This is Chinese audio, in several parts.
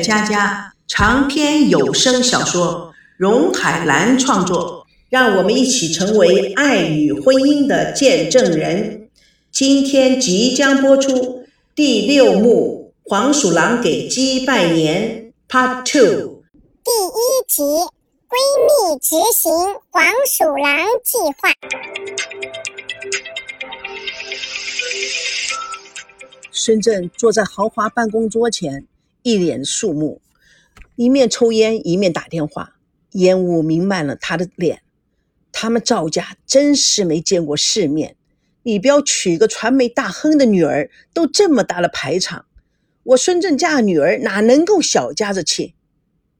乐佳佳长篇有声小说，荣海兰创作。让我们一起成为爱与婚姻的见证人。今天即将播出第六幕《黄鼠狼给鸡拜年》Part Two。第一集：闺蜜执行黄鼠狼计划。孙正坐在豪华办公桌前，一脸肃穆，一面抽烟，一面打电话，烟雾弥漫了他的脸。他们赵家真是没见过世面，李彪娶个传媒大亨的女儿，都这么大了排场，我孙正家女儿哪能够小家子气？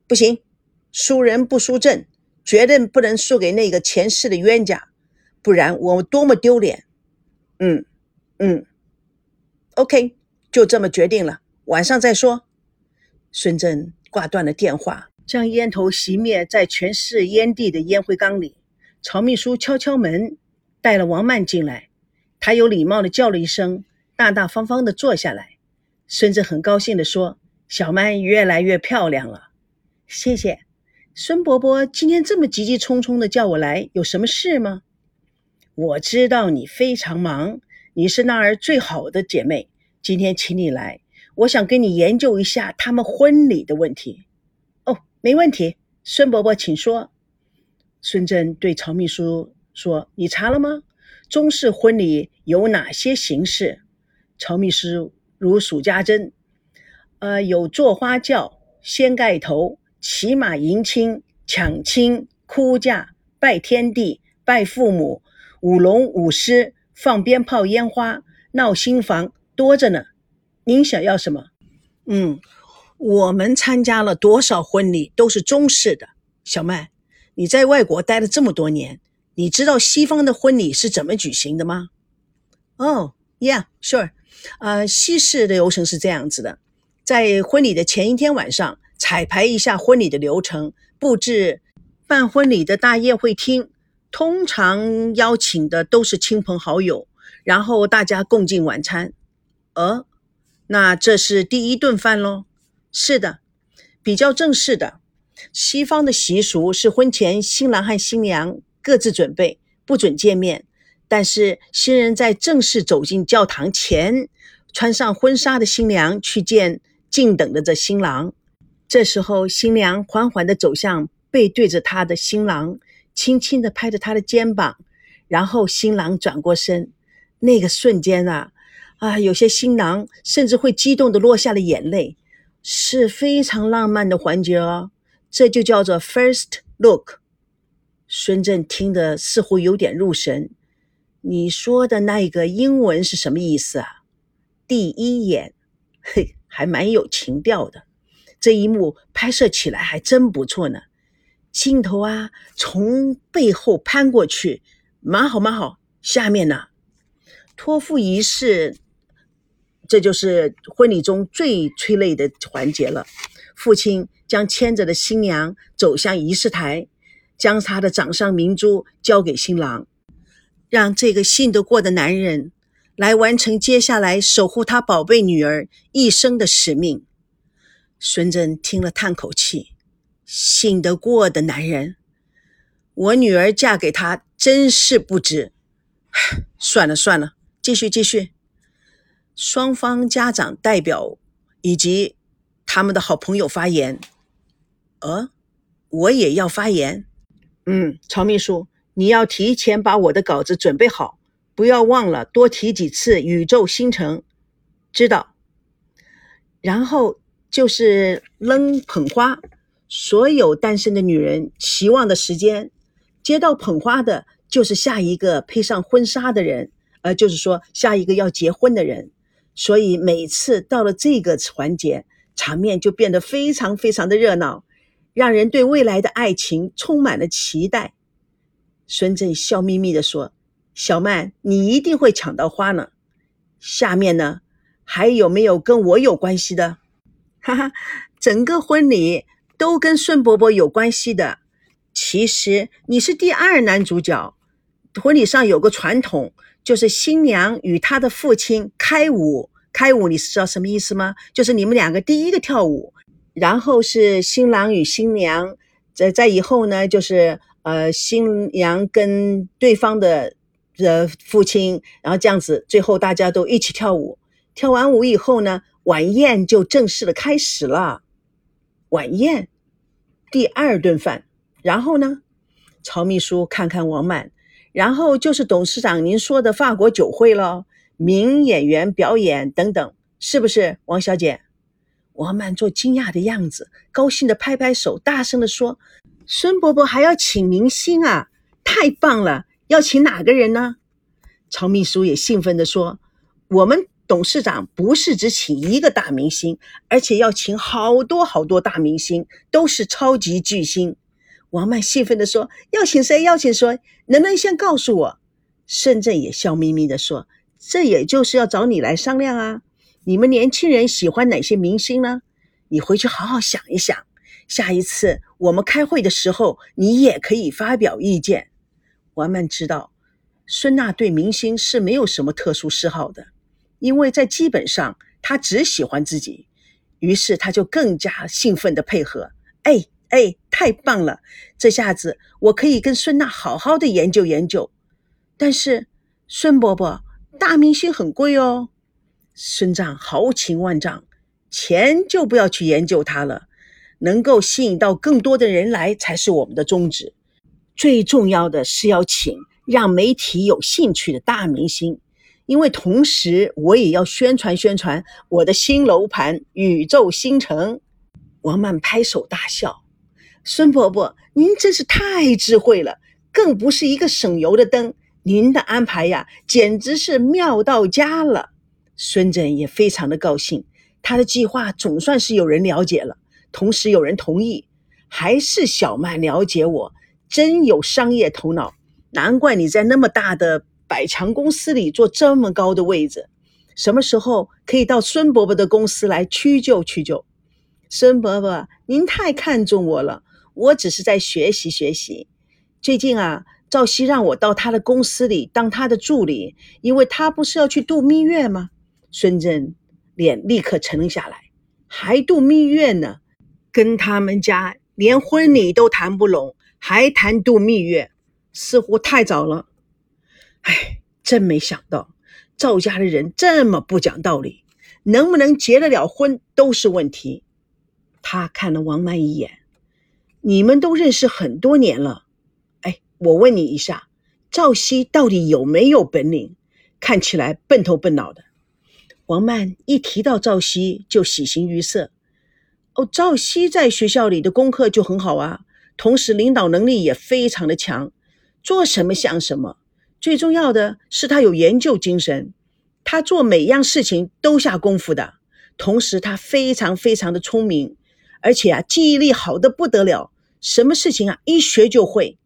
不行，输人不输阵，绝对不能输给那个前世的冤家，不然我多么丢脸！嗯嗯，OK，就这么决定了，晚上再说。孙正挂断了电话，将烟头熄灭在全是烟蒂的烟灰缸里。曹秘书敲敲门，带了王曼进来。他有礼貌地叫了一声，大大方方地坐下来。孙子很高兴地说：“小曼越来越漂亮了。”谢谢。孙伯伯今天这么急急匆匆地叫我来，有什么事吗？我知道你非常忙，你是那儿最好的姐妹。今天请你来，我想跟你研究一下他们婚礼的问题。哦，没问题。孙伯伯，请说。孙正对曹秘书说：“你查了吗？中式婚礼有哪些形式？”曹秘书如数家珍：“呃，有坐花轿、掀盖头、骑马迎亲、抢亲、哭嫁、拜天地、拜父母、舞龙舞狮、放鞭炮烟花、闹新房，多着呢。您想要什么？”“嗯，我们参加了多少婚礼都是中式的。”小麦。你在外国待了这么多年，你知道西方的婚礼是怎么举行的吗？哦，Yeah，Sure。呃，西式的流程是这样子的：在婚礼的前一天晚上，彩排一下婚礼的流程，布置办婚礼的大宴会厅，通常邀请的都是亲朋好友，然后大家共进晚餐。呃，那这是第一顿饭喽？是的，比较正式的。西方的习俗是婚前新郎和新娘各自准备，不准见面。但是新人在正式走进教堂前，穿上婚纱的新娘去见静等着的新郎。这时候，新娘缓缓地走向背对着她的新郎，轻轻地拍着他的肩膀，然后新郎转过身。那个瞬间啊，啊，有些新郎甚至会激动地落下了眼泪，是非常浪漫的环节哦。这就叫做 first look。孙正听得似乎有点入神。你说的那个英文是什么意思啊？第一眼，嘿，还蛮有情调的。这一幕拍摄起来还真不错呢。镜头啊，从背后攀过去，蛮好蛮好。下面呢，托付仪式，这就是婚礼中最催泪的环节了。父亲。将牵着的新娘走向仪式台，将她的掌上明珠交给新郎，让这个信得过的男人来完成接下来守护他宝贝女儿一生的使命。孙振听了，叹口气：“信得过的男人，我女儿嫁给他真是不值。算了算了，继续继续。双方家长代表以及他们的好朋友发言。”呃，我也要发言。嗯，曹秘书，你要提前把我的稿子准备好，不要忘了多提几次宇宙星辰。知道。然后就是扔捧花，所有单身的女人期望的时间，接到捧花的就是下一个配上婚纱的人，呃，就是说下一个要结婚的人。所以每次到了这个环节，场面就变得非常非常的热闹。让人对未来的爱情充满了期待。孙正笑眯眯地说：“小曼，你一定会抢到花呢。下面呢，还有没有跟我有关系的？哈哈，整个婚礼都跟孙伯伯有关系的。其实你是第二男主角。婚礼上有个传统，就是新娘与她的父亲开舞。开舞，你是知道什么意思吗？就是你们两个第一个跳舞。”然后是新郎与新娘，在在以后呢，就是呃新娘跟对方的的父亲，然后这样子，最后大家都一起跳舞。跳完舞以后呢，晚宴就正式的开始了。晚宴，第二顿饭，然后呢，曹秘书看看王满，然后就是董事长您说的法国酒会了，名演员表演等等，是不是，王小姐？王曼做惊讶的样子，高兴的拍拍手，大声的说：“孙伯伯还要请明星啊，太棒了！要请哪个人呢？”曹秘书也兴奋的说：“我们。”董事长不是只请一个大明星，而且要请好多好多大明星，都是超级巨星。王曼兴奋地说：“要请谁？要请谁？能不能先告诉我？”深圳也笑眯眯地说：“这也就是要找你来商量啊。你们年轻人喜欢哪些明星呢？你回去好好想一想，下一次我们开会的时候，你也可以发表意见。”王曼知道，孙娜对明星是没有什么特殊嗜好的。因为在基本上，她只喜欢自己，于是他就更加兴奋的配合。哎哎，太棒了！这下子我可以跟孙娜好好的研究研究。但是，孙伯伯，大明星很贵哦。孙丈豪情万丈，钱就不要去研究它了，能够吸引到更多的人来才是我们的宗旨。最重要的是要请让媒体有兴趣的大明星。因为同时，我也要宣传宣传我的新楼盘——宇宙新城。王曼拍手大笑：“孙伯伯，您真是太智慧了，更不是一个省油的灯。您的安排呀，简直是妙到家了。”孙振也非常的高兴，他的计划总算是有人了解了，同时有人同意。还是小曼了解我，真有商业头脑，难怪你在那么大的。百强公司里坐这么高的位置，什么时候可以到孙伯伯的公司来屈就屈就？孙伯伯，您太看重我了，我只是在学习学习。最近啊，赵熙让我到他的公司里当他的助理，因为他不是要去度蜜月吗？孙振脸立刻沉了下来，还度蜜月呢？跟他们家连婚礼都谈不拢，还谈度蜜月，似乎太早了。哎，真没想到赵家的人这么不讲道理，能不能结得了婚都是问题。他看了王曼一眼：“你们都认识很多年了，哎，我问你一下，赵熙到底有没有本领？看起来笨头笨脑的。”王曼一提到赵熙就喜形于色：“哦，赵熙在学校里的功课就很好啊，同时领导能力也非常的强，做什么像什么。”最重要的是，他有研究精神，他做每样事情都下功夫的。同时，他非常非常的聪明，而且啊，记忆力好的不得了，什么事情啊一学就会。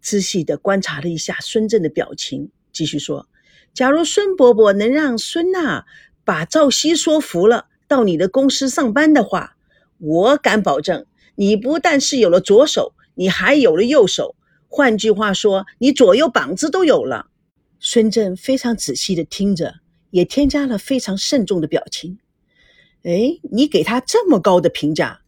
仔细的观察了一下孙振的表情，继续说：“假如孙伯伯能让孙娜把赵熙说服了，到你的公司上班的话，我敢保证，你不但是有了左手，你还有了右手。”换句话说，你左右膀子都有了。孙振非常仔细的听着，也添加了非常慎重的表情。哎，你给他这么高的评价，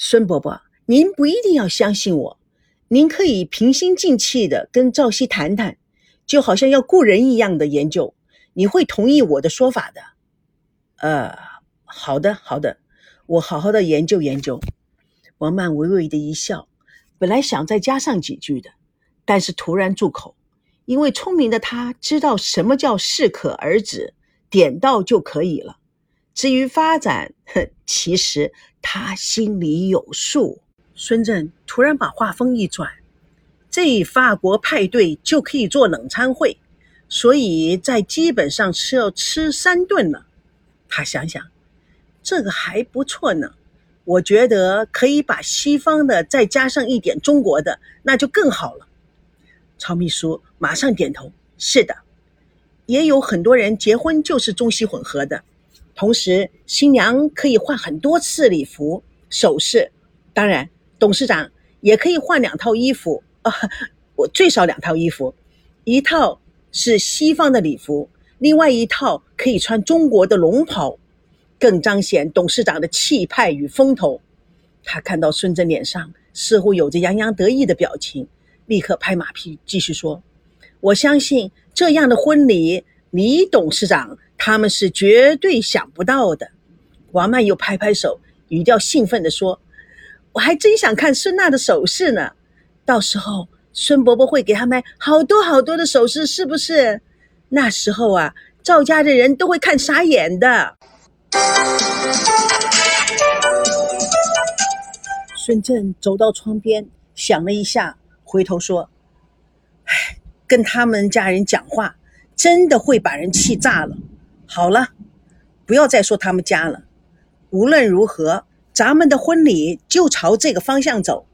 孙伯伯，您不一定要相信我，您可以平心静气的跟赵熙谈谈，就好像要雇人一样的研究，你会同意我的说法的。呃，好的，好的，我好好的研究研究。王曼微微的一笑，本来想再加上几句的。但是突然住口，因为聪明的他知道什么叫适可而止，点到就可以了。至于发展，哼，其实他心里有数。孙振突然把话锋一转：“这法国派对就可以做冷餐会，所以在基本上是要吃三顿了。”他想想，这个还不错呢。我觉得可以把西方的再加上一点中国的，那就更好了。曹秘书马上点头：“是的，也有很多人结婚就是中西混合的。同时，新娘可以换很多次礼服、首饰，当然，董事长也可以换两套衣服啊，我最少两套衣服，一套是西方的礼服，另外一套可以穿中国的龙袍，更彰显董事长的气派与风头。他看到孙正脸上似乎有着洋洋得意的表情，立刻拍马屁，继续说：“我相信这样的婚礼，李董事长他们是绝对想不到的。”王曼又拍拍手，语调兴奋地说：“我还真想看孙娜的首饰呢，到时候孙伯伯会给他买好多好多的首饰，是不是？那时候啊，赵家的人都会看傻眼的。”孙正走到窗边，想了一下，回头说：“唉，跟他们家人讲话，真的会把人气炸了。好了，不要再说他们家了。无论如何，咱们的婚礼就朝这个方向走。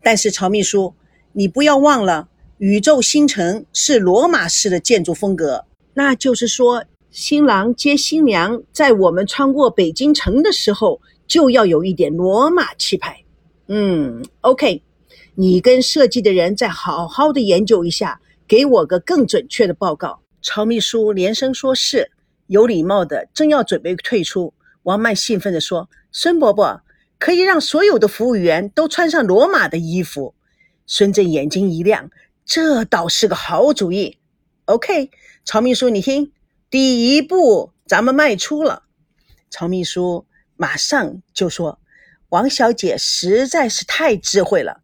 但是曹秘书，你不要忘了，宇宙新城是罗马式的建筑风格，那就是说，新郎接新娘，在我们穿过北京城的时候，就要有一点罗马气派。”嗯，OK，你跟设计的人再好好的研究一下，给我个更准确的报告。曹秘书连声说是，有礼貌的，正要准备退出，王曼兴奋地说：“孙伯伯，可以让所有的服务员都穿上罗马的衣服。”孙正眼睛一亮，这倒是个好主意。OK，曹秘书，你听，第一步咱们迈出了。曹秘书马上就说。王小姐实在是太智慧了。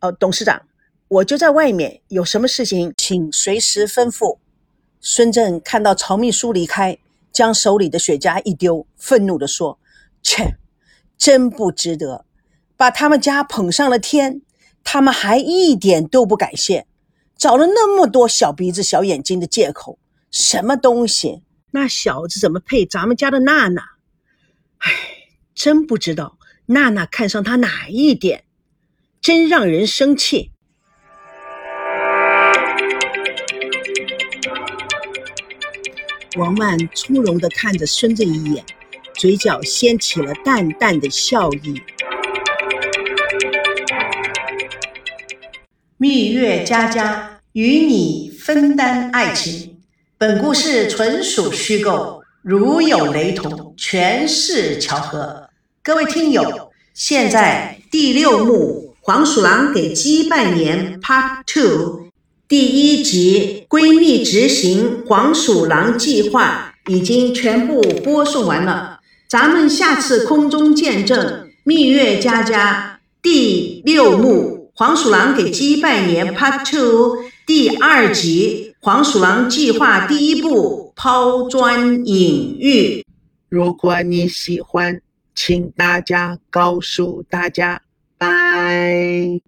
哦，董事长，我就在外面，有什么事情请随时吩咐。孙正看到曹秘书离开，将手里的雪茄一丢，愤怒地说：“切，真不值得，把他们家捧上了天，他们还一点都不感谢，找了那么多小鼻子小眼睛的借口，什么东西？那小子怎么配咱们家的娜娜？唉，真不知道。”娜娜看上他哪一点？真让人生气。王曼从容地看着孙子一眼，嘴角掀起了淡淡的笑意。蜜月佳佳与你分担爱情，本故事纯属虚构，如有雷同，全是巧合。各位听友，现在第六幕《黄鼠狼给鸡拜年》Part Two 第一集《闺蜜执行黄鼠狼计划》已经全部播送完了，咱们下次空中见证《蜜月佳佳》第六幕《黄鼠狼给鸡拜年》Part Two 第二集《黄鼠狼计划》第一步抛砖引玉。如果你喜欢。请大家告诉大家，拜。